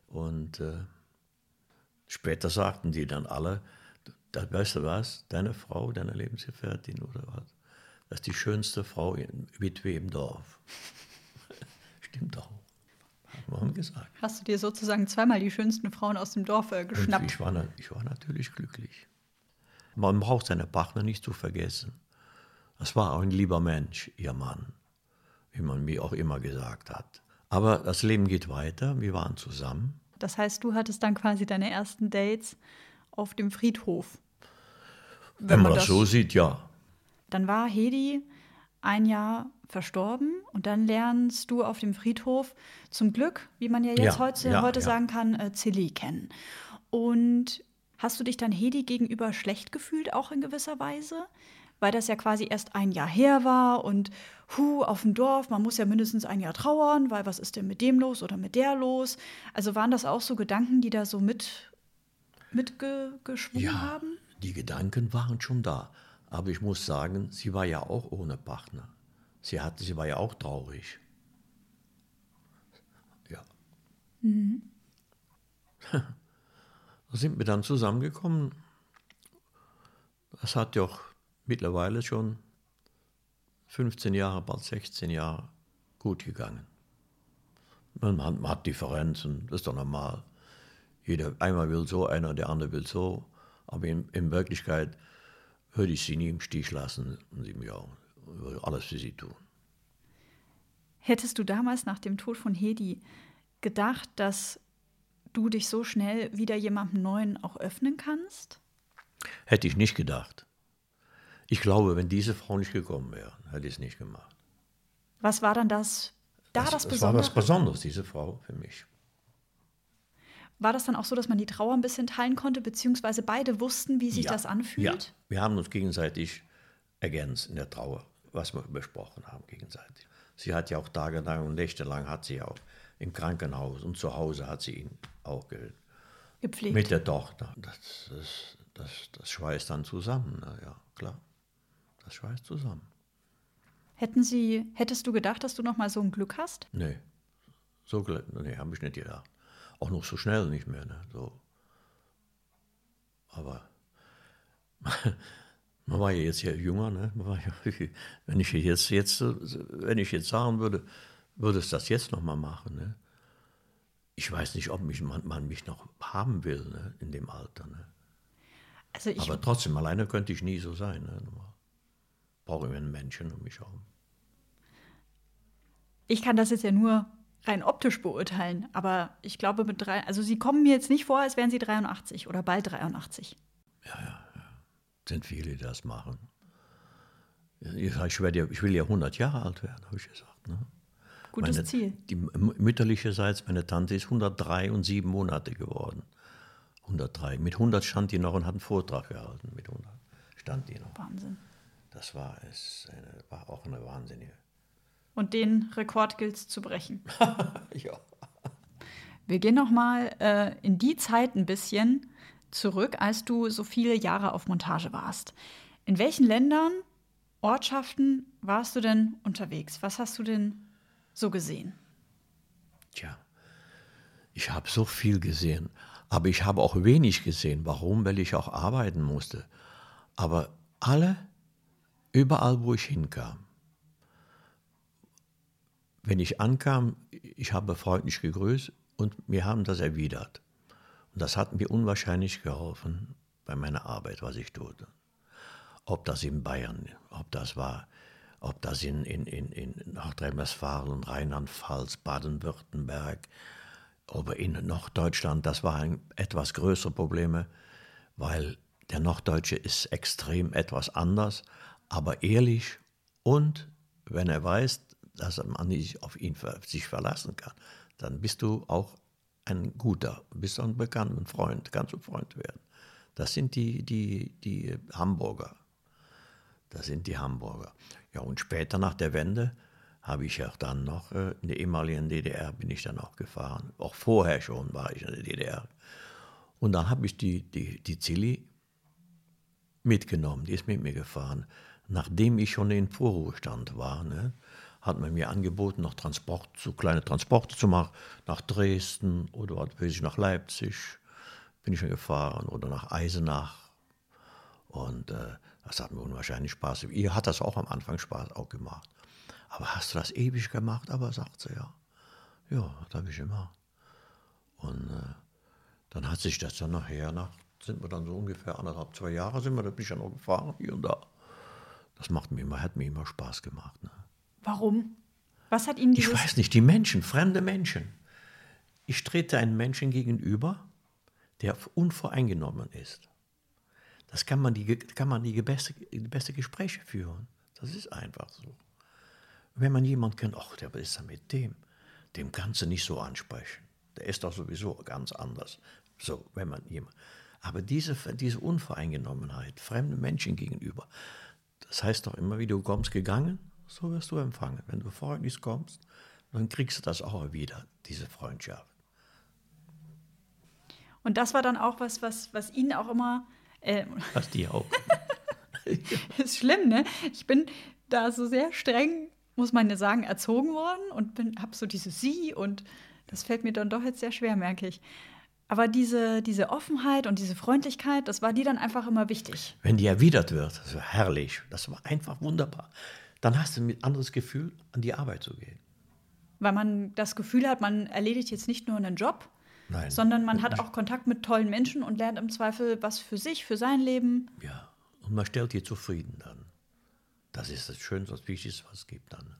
Und äh, später sagten die dann alle, da, weißt du was, deine Frau, deine Lebensgefährtin oder was, das ist die schönste Frau, in, Witwe im Dorf. Stimmt auch. Wir gesagt. Hast du dir sozusagen zweimal die schönsten Frauen aus dem Dorf äh, geschnappt? ich war, ich war natürlich glücklich. man braucht seine Partner nicht zu vergessen. Das war auch ein lieber Mensch, ihr Mann, wie man mir auch immer gesagt hat. Aber das Leben geht weiter, wir waren zusammen. Das heißt, du hattest dann quasi deine ersten Dates auf dem Friedhof. Wenn, Wenn man das, das so sieht, ja. Dann war Hedi ein Jahr verstorben und dann lernst du auf dem Friedhof zum Glück, wie man ja jetzt ja, heute, ja, heute ja. sagen kann, äh, Zilli kennen. Und hast du dich dann Hedi gegenüber schlecht gefühlt, auch in gewisser Weise? Weil das ja quasi erst ein Jahr her war und hu, auf dem Dorf, man muss ja mindestens ein Jahr trauern, weil was ist denn mit dem los oder mit der los? Also waren das auch so Gedanken, die da so mit mitgeschwungen ja, haben? Die Gedanken waren schon da. Aber ich muss sagen, sie war ja auch ohne Partner. Sie, hatte, sie war ja auch traurig. Ja. Mhm. Da sind wir dann zusammengekommen. Das hat ja auch mittlerweile schon 15 Jahre, bald 16 Jahre gut gegangen. Man hat, man hat Differenzen, das ist doch normal. Jeder, einmal will so, einer, der andere will so. Aber in, in Wirklichkeit würde ich sie nie im Stich lassen und sie mir auch, würde alles für sie tun. Hättest du damals nach dem Tod von Hedi gedacht, dass du dich so schnell wieder jemandem Neuen auch öffnen kannst? Hätte ich nicht gedacht. Ich glaube, wenn diese Frau nicht gekommen wäre, hätte ich es nicht gemacht. Was war dann das, da das, das Besondere? Das war was Besonderes, diese Frau für mich. War das dann auch so, dass man die Trauer ein bisschen teilen konnte, beziehungsweise beide wussten, wie sich ja, das anfühlt? Ja, wir haben uns gegenseitig ergänzt in der Trauer, was wir besprochen haben gegenseitig. Sie hat ja auch tagelang und nächtelang hat sie auch im Krankenhaus und zu Hause hat sie ihn auch gepflegt. Mit der Tochter. Das, das, das, das schweißt dann zusammen, na ja, klar. Das schweißt zusammen. Hätten Sie, hättest du gedacht, dass du noch mal so ein Glück hast? Nee, so nee, habe ich nicht gedacht auch noch so schnell nicht mehr. Ne? So. Aber man war ja jetzt ja jünger. Ne? Ja, wenn ich jetzt, jetzt, wenn ich jetzt sagen würde, würde es das jetzt noch mal machen. Ne? Ich weiß nicht, ob mich, man, man mich noch haben will ne? in dem Alter. Ne? Also Aber trotzdem, alleine könnte ich nie so sein. Ne? Brauche ich einen Menschen um mich herum. Ich kann das jetzt ja nur rein optisch beurteilen. Aber ich glaube, mit drei, also sie kommen mir jetzt nicht vor, als wären sie 83 oder bald 83. Ja, ja, ja. Sind viele, die das machen. Ich, werde ja, ich will ja 100 Jahre alt werden, habe ich gesagt. Ne? Gutes meine, Ziel. Die mütterlicherseits, meine Tante ist 103 und sieben Monate geworden. 103. Mit 100 stand die noch und hat einen Vortrag gehalten. Mit 100 stand die noch. Wahnsinn. Das war, es, war auch eine wahnsinnige und den Rekord gilt es zu brechen. ja. Wir gehen noch mal äh, in die Zeit ein bisschen zurück, als du so viele Jahre auf Montage warst. In welchen Ländern, Ortschaften warst du denn unterwegs? Was hast du denn so gesehen? Tja, ich habe so viel gesehen, aber ich habe auch wenig gesehen. Warum? Weil ich auch arbeiten musste. Aber alle, überall, wo ich hinkam, wenn ich ankam, ich habe freundlich gegrüßt und wir haben das erwidert. Und das hat mir unwahrscheinlich geholfen bei meiner Arbeit, was ich tue. Ob das in Bayern, ob das war, ob das in, in, in, in Nordrhein-Westfalen, Rheinland-Pfalz, Baden-Württemberg, oder in Norddeutschland, das waren etwas größere Probleme, weil der Norddeutsche ist extrem etwas anders, aber ehrlich und wenn er weiß, dass man nicht auf ihn sich verlassen kann, dann bist du auch ein guter, bist ein bekannter Freund, kannst du Freund werden. Das sind die, die, die Hamburger. Das sind die Hamburger. Ja, und später nach der Wende habe ich auch dann noch äh, in der ehemaligen DDR bin ich dann auch gefahren. Auch vorher schon war ich in der DDR. Und dann habe ich die, die, die Zilli mitgenommen, die ist mit mir gefahren, nachdem ich schon in Vorruhestand war. Ne? Hat man mir angeboten, noch Transport, so kleine Transporte zu machen, nach Dresden oder was nach Leipzig bin ich schon gefahren oder nach Eisenach. Und äh, das hat mir unwahrscheinlich Spaß. Ihr hat das auch am Anfang Spaß auch gemacht. Aber hast du das ewig gemacht? Aber sagt sie ja. Ja, das habe ich gemacht. Und äh, dann hat sich das dann nachher nach sind wir dann so ungefähr anderthalb, zwei Jahre sind wir, da bin ich ja noch gefahren, hier und da. Das macht mir immer, hat mir immer Spaß gemacht. Ne? Warum? Was hat Ihnen dieses... Ich weiß nicht, die Menschen, fremde Menschen. Ich trete einem Menschen gegenüber, der unvoreingenommen ist. Das kann man die, kann man die beste, die beste Gespräche führen. Das ist einfach so. Wenn man jemanden kennt, ach, der ist ja mit dem, dem kannst du nicht so ansprechen. Der ist doch sowieso ganz anders. So, wenn man jemand. Aber diese, diese Unvoreingenommenheit, fremden Menschen gegenüber, das heißt doch immer, wie du kommst gegangen, so wirst du empfangen. Wenn du freundlich kommst, dann kriegst du das auch wieder, diese Freundschaft. Und das war dann auch was, was, was Ihnen auch immer. Äh, was die auch. ist schlimm, ne? Ich bin da so sehr streng, muss man ja sagen, erzogen worden und habe so diese Sie und das fällt mir dann doch jetzt sehr schwer, merke ich. Aber diese, diese Offenheit und diese Freundlichkeit, das war dir dann einfach immer wichtig. Wenn die erwidert wird, das war herrlich, das war einfach wunderbar. Dann hast du ein anderes Gefühl, an die Arbeit zu gehen. Weil man das Gefühl hat, man erledigt jetzt nicht nur einen Job, Nein, sondern man hat auch Kontakt mit tollen Menschen und lernt im Zweifel was für sich, für sein Leben. Ja, und man stellt dir zufrieden dann. Das ist das Schönste, das Wichtigste, was es gibt dann.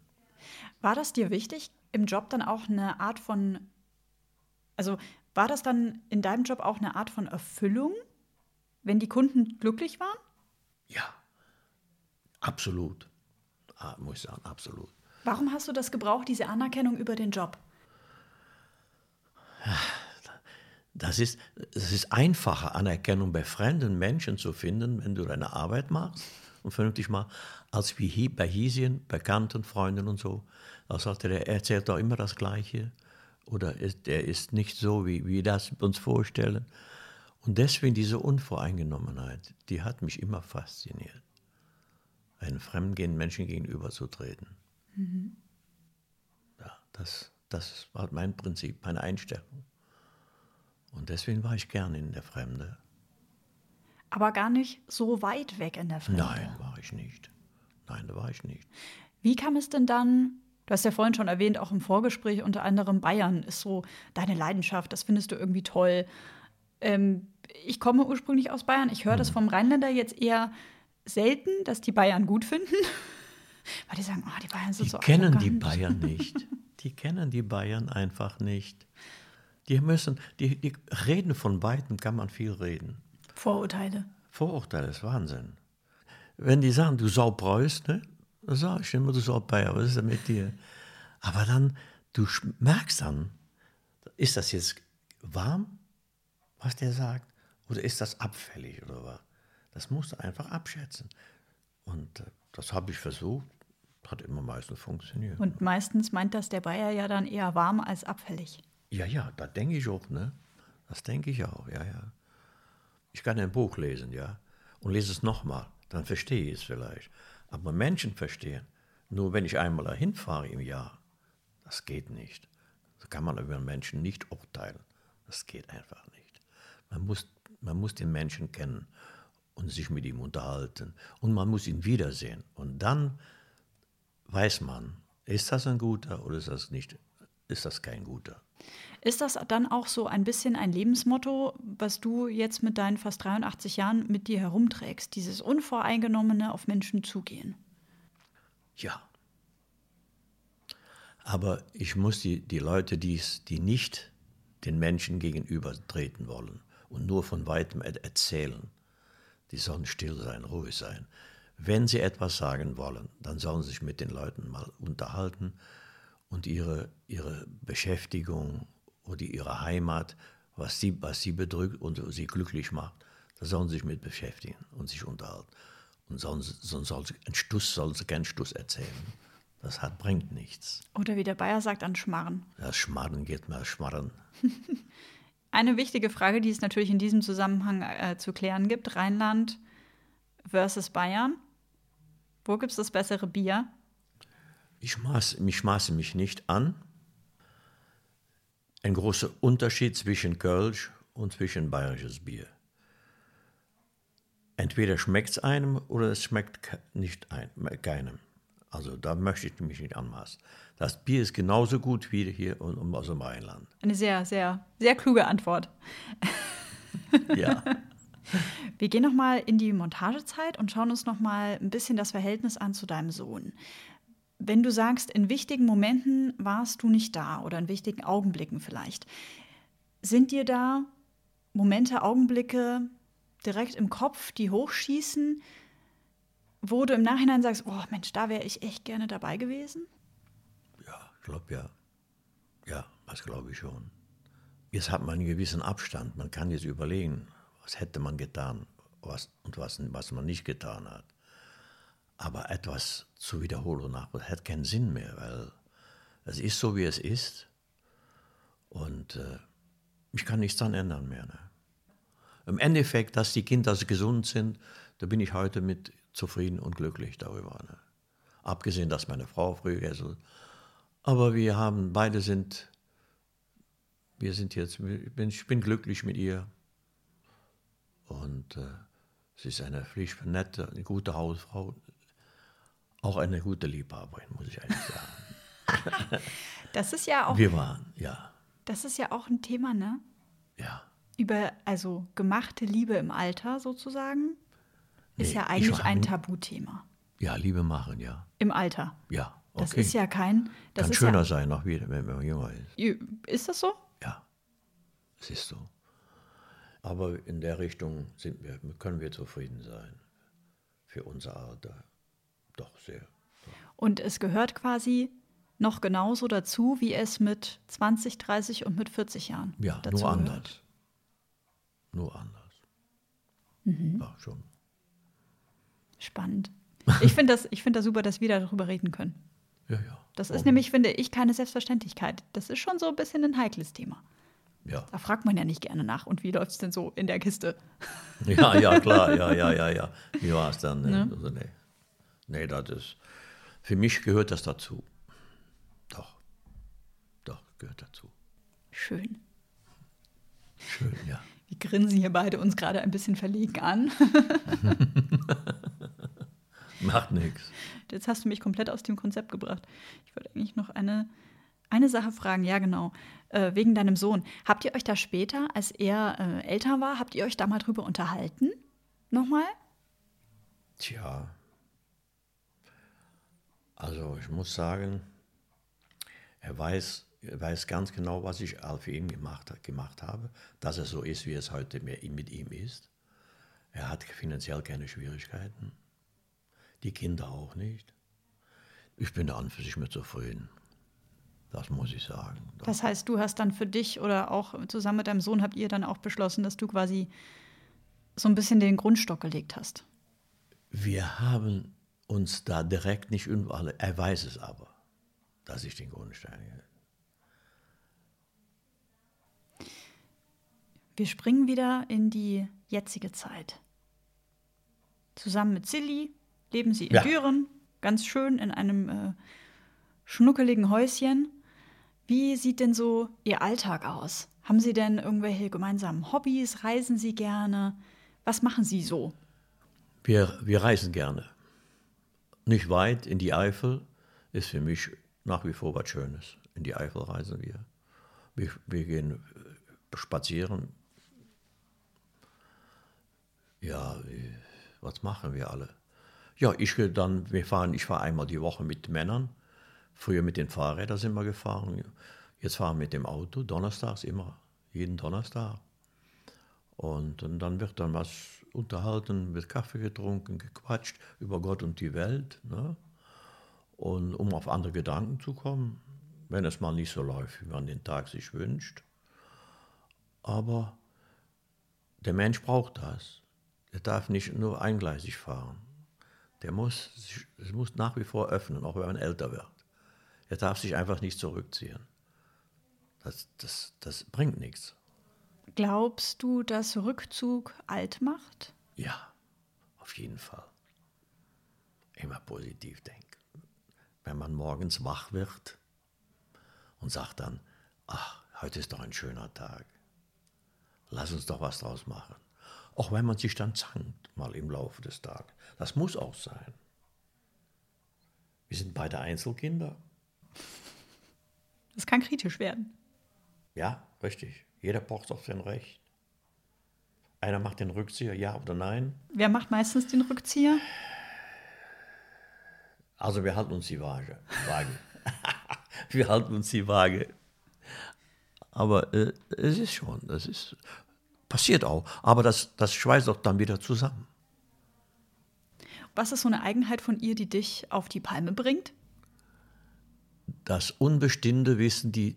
War das dir wichtig, im Job dann auch eine Art von, also war das dann in deinem Job auch eine Art von Erfüllung, wenn die Kunden glücklich waren? Ja, absolut. Ah, muss ich sagen, absolut. Warum hast du das gebraucht, diese Anerkennung über den Job? Das ist, es ist einfacher, Anerkennung bei fremden Menschen zu finden, wenn du deine Arbeit machst und vernünftig machst, als wie hier bei Hiesien, Bekannten, Freunden und so. Da sagte er, er erzählt doch immer das Gleiche oder ist, er ist nicht so, wie wir das uns vorstellen. Und deswegen diese Unvoreingenommenheit, die hat mich immer fasziniert, einem fremden Menschen gegenüberzutreten. Mhm. Ja, das, das war mein Prinzip, meine Einstellung. Und deswegen war ich gern in der Fremde. Aber gar nicht so weit weg in der Fremde. Nein, war ich nicht. Nein, da war ich nicht. Wie kam es denn dann? Du hast ja vorhin schon erwähnt, auch im Vorgespräch unter anderem Bayern ist so deine Leidenschaft, das findest du irgendwie toll. Ähm, ich komme ursprünglich aus Bayern. Ich höre hm. das vom Rheinländer jetzt eher selten, dass die Bayern gut finden. Weil die sagen, oh, die Bayern sind die so Die kennen arrogant. die Bayern nicht. Die kennen die Bayern einfach nicht. Die müssen, die, die reden von beiden kann man viel reden. Vorurteile. Vorurteile ist Wahnsinn. Wenn die sagen, du Saupreuß, ne? dann sage ich immer, du Saubayer, was ist denn mit dir? Aber dann, du merkst dann, ist das jetzt warm, was der sagt, oder ist das abfällig oder was? Das musst du einfach abschätzen. Und äh, das habe ich versucht, hat immer meistens funktioniert. Und meistens meint das der Bayer ja dann eher warm als abfällig. Ja, ja, da denke ich auch, ne? Das denke ich auch, ja, ja. Ich kann ein Buch lesen, ja, und lese es nochmal, dann verstehe ich es vielleicht. Aber Menschen verstehen, nur wenn ich einmal dahin fahre im Jahr, das geht nicht. So kann man über Menschen nicht urteilen. Das geht einfach nicht. Man muss, man muss den Menschen kennen und sich mit ihm unterhalten. Und man muss ihn wiedersehen. Und dann weiß man, ist das ein guter oder ist das nicht, ist das kein guter. Ist das dann auch so ein bisschen ein Lebensmotto, was du jetzt mit deinen fast 83 Jahren mit dir herumträgst? Dieses unvoreingenommene auf Menschen zugehen? Ja. Aber ich muss die, die Leute, die's, die nicht den Menschen gegenüber treten wollen und nur von weitem erzählen, die sollen still sein, ruhig sein. Wenn sie etwas sagen wollen, dann sollen sie sich mit den Leuten mal unterhalten und ihre, ihre Beschäftigung oder ihre Heimat, was sie, was sie bedrückt und sie glücklich macht, da sollen sie sich mit beschäftigen und sich unterhalten. Und sonst, sonst soll sie, ein Stuss soll sie keinen Stuss erzählen. Das hat, bringt nichts. Oder wie der Bayer sagt, an Schmarren. Das Schmarren geht mal Schmarren. Eine wichtige Frage, die es natürlich in diesem Zusammenhang äh, zu klären gibt: Rheinland versus Bayern. Wo gibt es das bessere Bier? Ich maße, ich maße mich nicht an. Ein großer Unterschied zwischen Kölsch und zwischen bayerisches Bier. Entweder schmeckt es einem oder es schmeckt nicht ein, keinem. Also da möchte ich mich nicht anmaßen. Das Bier ist genauso gut wie hier aus dem Rheinland. Eine sehr, sehr, sehr kluge Antwort. ja. Wir gehen nochmal in die Montagezeit und schauen uns nochmal ein bisschen das Verhältnis an zu deinem Sohn. Wenn du sagst, in wichtigen Momenten warst du nicht da oder in wichtigen Augenblicken vielleicht, sind dir da Momente, Augenblicke direkt im Kopf, die hochschießen, wo du im Nachhinein sagst, oh Mensch, da wäre ich echt gerne dabei gewesen? Glaube ja. Ja, das glaube ich schon. Jetzt hat man einen gewissen Abstand. Man kann jetzt überlegen, was hätte man getan was, und was, was man nicht getan hat. Aber etwas zu wiederholen und nach, hat keinen Sinn mehr, weil es ist so, wie es ist. Und äh, ich kann nichts daran ändern mehr. Ne? Im Endeffekt, dass die Kinder gesund sind, da bin ich heute mit zufrieden und glücklich darüber. Ne? Abgesehen, dass meine Frau früh. Aber wir haben, beide sind, wir sind jetzt, ich bin, ich bin glücklich mit ihr. Und äh, sie ist eine frisch nette, eine gute Hausfrau. Auch eine gute Liebhaberin, muss ich eigentlich sagen. das ist ja auch. Wir waren, ja. Das ist ja auch ein Thema, ne? Ja. Über, also gemachte Liebe im Alter sozusagen, ist nee, ja eigentlich ein Tabuthema. Ja, Liebe machen, ja. Im Alter. Ja. Okay. Das ist ja kein. Das Kann ist schöner ja, sein, noch wieder, wenn man jünger ist. Ist das so? Ja, es ist so. Aber in der Richtung sind wir, können wir zufrieden sein. Für unser Alter. Doch, sehr. Doch. Und es gehört quasi noch genauso dazu, wie es mit 20, 30 und mit 40 Jahren ja, dazu nur gehört. anders. Nur anders. Mhm. Ja, schon. Spannend. Ich finde das, find das super, dass wir darüber reden können. Ja, ja. Das ist nämlich, finde ich, keine Selbstverständlichkeit. Das ist schon so ein bisschen ein heikles Thema. Ja. Da fragt man ja nicht gerne nach. Und wie läuft es denn so in der Kiste? Ja, ja, klar. Ja, ja, ja, ja. Wie war es dann? Ne? Also, nee. nee, das ist. Für mich gehört das dazu. Doch. Doch, gehört dazu. Schön. Schön, ja. Wir grinsen hier beide uns gerade ein bisschen verlegen an. Macht nichts. Jetzt hast du mich komplett aus dem Konzept gebracht. Ich wollte eigentlich noch eine, eine Sache fragen. Ja, genau. Äh, wegen deinem Sohn. Habt ihr euch da später, als er äh, älter war, habt ihr euch da mal drüber unterhalten? Nochmal? Tja. Also, ich muss sagen, er weiß, er weiß ganz genau, was ich für ihn gemacht, gemacht habe, dass er so ist, wie es heute mit ihm ist. Er hat finanziell keine Schwierigkeiten die Kinder auch nicht. Ich bin da an für sich mit zufrieden. Das muss ich sagen. Das heißt, du hast dann für dich oder auch zusammen mit deinem Sohn habt ihr dann auch beschlossen, dass du quasi so ein bisschen den Grundstock gelegt hast. Wir haben uns da direkt nicht überall, er weiß es aber, dass ich den Grundstein. Wir springen wieder in die jetzige Zeit. Zusammen mit Silly leben sie in ja. Düren, ganz schön in einem äh, schnuckeligen Häuschen. Wie sieht denn so Ihr Alltag aus? Haben Sie denn irgendwelche gemeinsamen Hobbys? Reisen Sie gerne? Was machen Sie so? Wir, wir reisen gerne. Nicht weit in die Eifel ist für mich nach wie vor was Schönes. In die Eifel reisen wir. Wir, wir gehen äh, spazieren. Ja, was machen wir alle? Ja, ich dann, wir fahren, ich fahre einmal die Woche mit Männern. Früher mit den Fahrrädern sind wir gefahren. Jetzt fahren wir mit dem Auto, donnerstags immer, jeden Donnerstag. Und, und dann wird dann was unterhalten, wird Kaffee getrunken, gequatscht über Gott und die Welt. Ne? Und um auf andere Gedanken zu kommen, wenn es mal nicht so läuft, wie man den Tag sich wünscht. Aber der Mensch braucht das. Er darf nicht nur eingleisig fahren der muss, es muss nach wie vor öffnen, auch wenn man älter wird. Er darf sich einfach nicht zurückziehen. Das, das, das bringt nichts. Glaubst du, dass Rückzug alt macht? Ja, auf jeden Fall. Immer positiv denken. Wenn man morgens wach wird und sagt dann, ach, heute ist doch ein schöner Tag. Lass uns doch was draus machen. Auch wenn man sich dann zankt, mal im Laufe des Tages. Das muss auch sein. Wir sind beide Einzelkinder. Das kann kritisch werden. Ja, richtig. Jeder braucht auf sein Recht. Einer macht den Rückzieher, ja oder nein. Wer macht meistens den Rückzieher? Also wir halten uns die Waage. Waage. wir halten uns die Waage. Aber äh, es ist schon, das ist passiert auch. Aber das, das schweißt auch dann wieder zusammen. Was ist so eine Eigenheit von ihr, die dich auf die Palme bringt? Das unbestimmte Wissen, die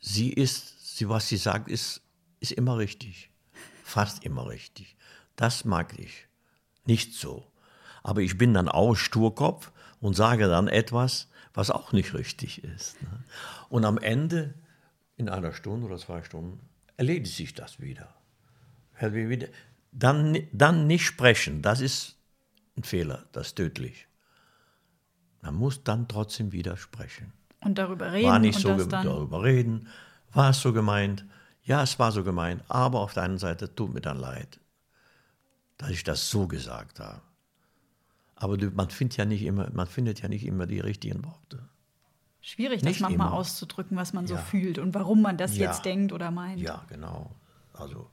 sie ist, sie, was sie sagt, ist, ist immer richtig. Fast immer richtig. Das mag ich. Nicht so. Aber ich bin dann auch Sturkopf und sage dann etwas, was auch nicht richtig ist. Ne? Und am Ende, in einer Stunde oder zwei Stunden, erledigt sich das wieder. Dann, dann nicht sprechen, das ist ein Fehler, das ist tödlich. Man muss dann trotzdem wieder sprechen. Und darüber reden. War nicht so darüber reden. War es so gemeint? Ja, es war so gemeint. Aber auf der einen Seite tut mir dann leid, dass ich das so gesagt habe. Aber man findet ja nicht immer, man findet ja nicht immer die richtigen Worte. Schwierig, das manchmal immer. auszudrücken, was man so fühlt und warum man das ja. jetzt denkt oder meint. Ja, genau. Also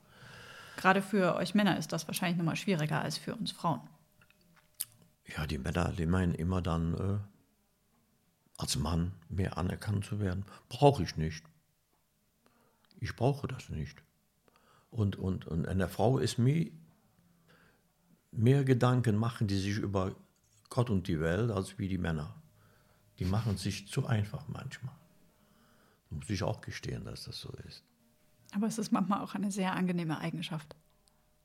Gerade für euch Männer ist das wahrscheinlich nochmal schwieriger als für uns Frauen. Ja, die Männer, die meinen immer dann, äh, als Mann mehr anerkannt zu werden. Brauche ich nicht. Ich brauche das nicht. Und, und, und eine Frau ist mir mehr Gedanken machen die sich über Gott und die Welt als wie die Männer. Die machen sich zu einfach manchmal. Muss ich auch gestehen, dass das so ist. Aber es ist manchmal auch eine sehr angenehme Eigenschaft,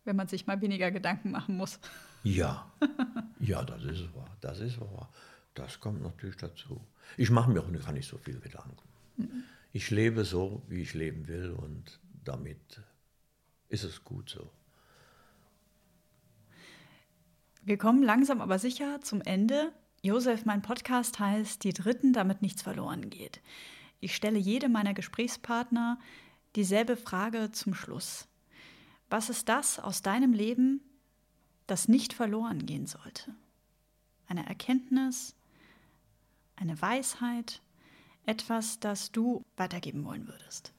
wenn man sich mal weniger Gedanken machen muss. Ja, ja, das ist wahr. Das ist wahr. Das kommt natürlich dazu. Ich mache mir auch gar nicht so viel Gedanken. Mhm. Ich lebe so, wie ich leben will und damit ist es gut so. Wir kommen langsam aber sicher zum Ende. Josef, mein Podcast heißt Die Dritten, damit nichts verloren geht. Ich stelle jedem meiner Gesprächspartner dieselbe Frage zum Schluss. Was ist das aus deinem Leben, das nicht verloren gehen sollte? Eine Erkenntnis, eine Weisheit, etwas, das du weitergeben wollen würdest?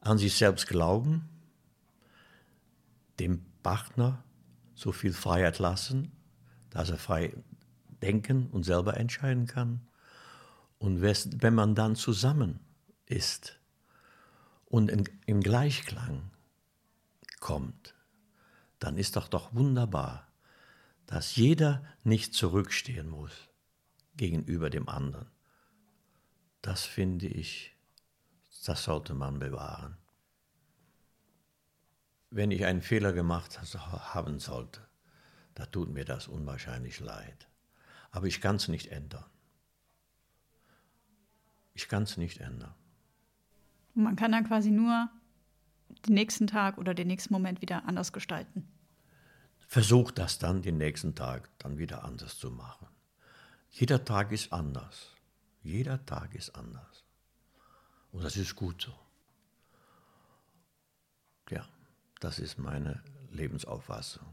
An sich selbst glauben, dem Partner so viel Freiheit lassen, dass er frei denken und selber entscheiden kann. Und wenn man dann zusammen ist und in, im Gleichklang kommt, dann ist doch doch wunderbar, dass jeder nicht zurückstehen muss gegenüber dem anderen. Das finde ich, das sollte man bewahren wenn ich einen Fehler gemacht haben sollte, da tut mir das unwahrscheinlich leid. Aber ich kann es nicht ändern. Ich kann es nicht ändern. Man kann dann quasi nur den nächsten Tag oder den nächsten Moment wieder anders gestalten. Versuch das dann den nächsten Tag dann wieder anders zu machen. Jeder Tag ist anders. Jeder Tag ist anders. Und das ist gut so. Ja. Das ist meine Lebensauffassung.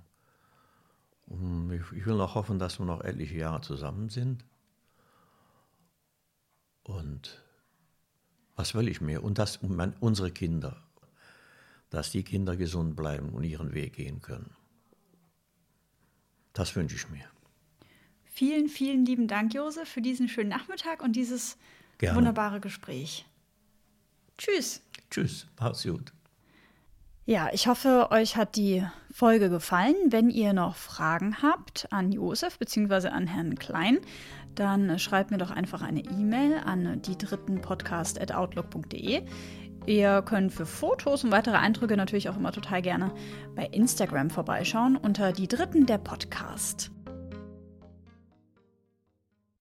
Und ich will noch hoffen, dass wir noch etliche Jahre zusammen sind. Und was will ich mehr? Und dass unsere Kinder, dass die Kinder gesund bleiben und ihren Weg gehen können. Das wünsche ich mir. Vielen, vielen lieben Dank, Josef, für diesen schönen Nachmittag und dieses Gerne. wunderbare Gespräch. Tschüss. Tschüss, macht's gut. Ja, ich hoffe, euch hat die Folge gefallen. Wenn ihr noch Fragen habt an Josef bzw. an Herrn Klein, dann schreibt mir doch einfach eine E-Mail an die dritten Podcast@outlook.de. Ihr könnt für Fotos und weitere Eindrücke natürlich auch immer total gerne bei Instagram vorbeischauen unter die Dritten der Podcast.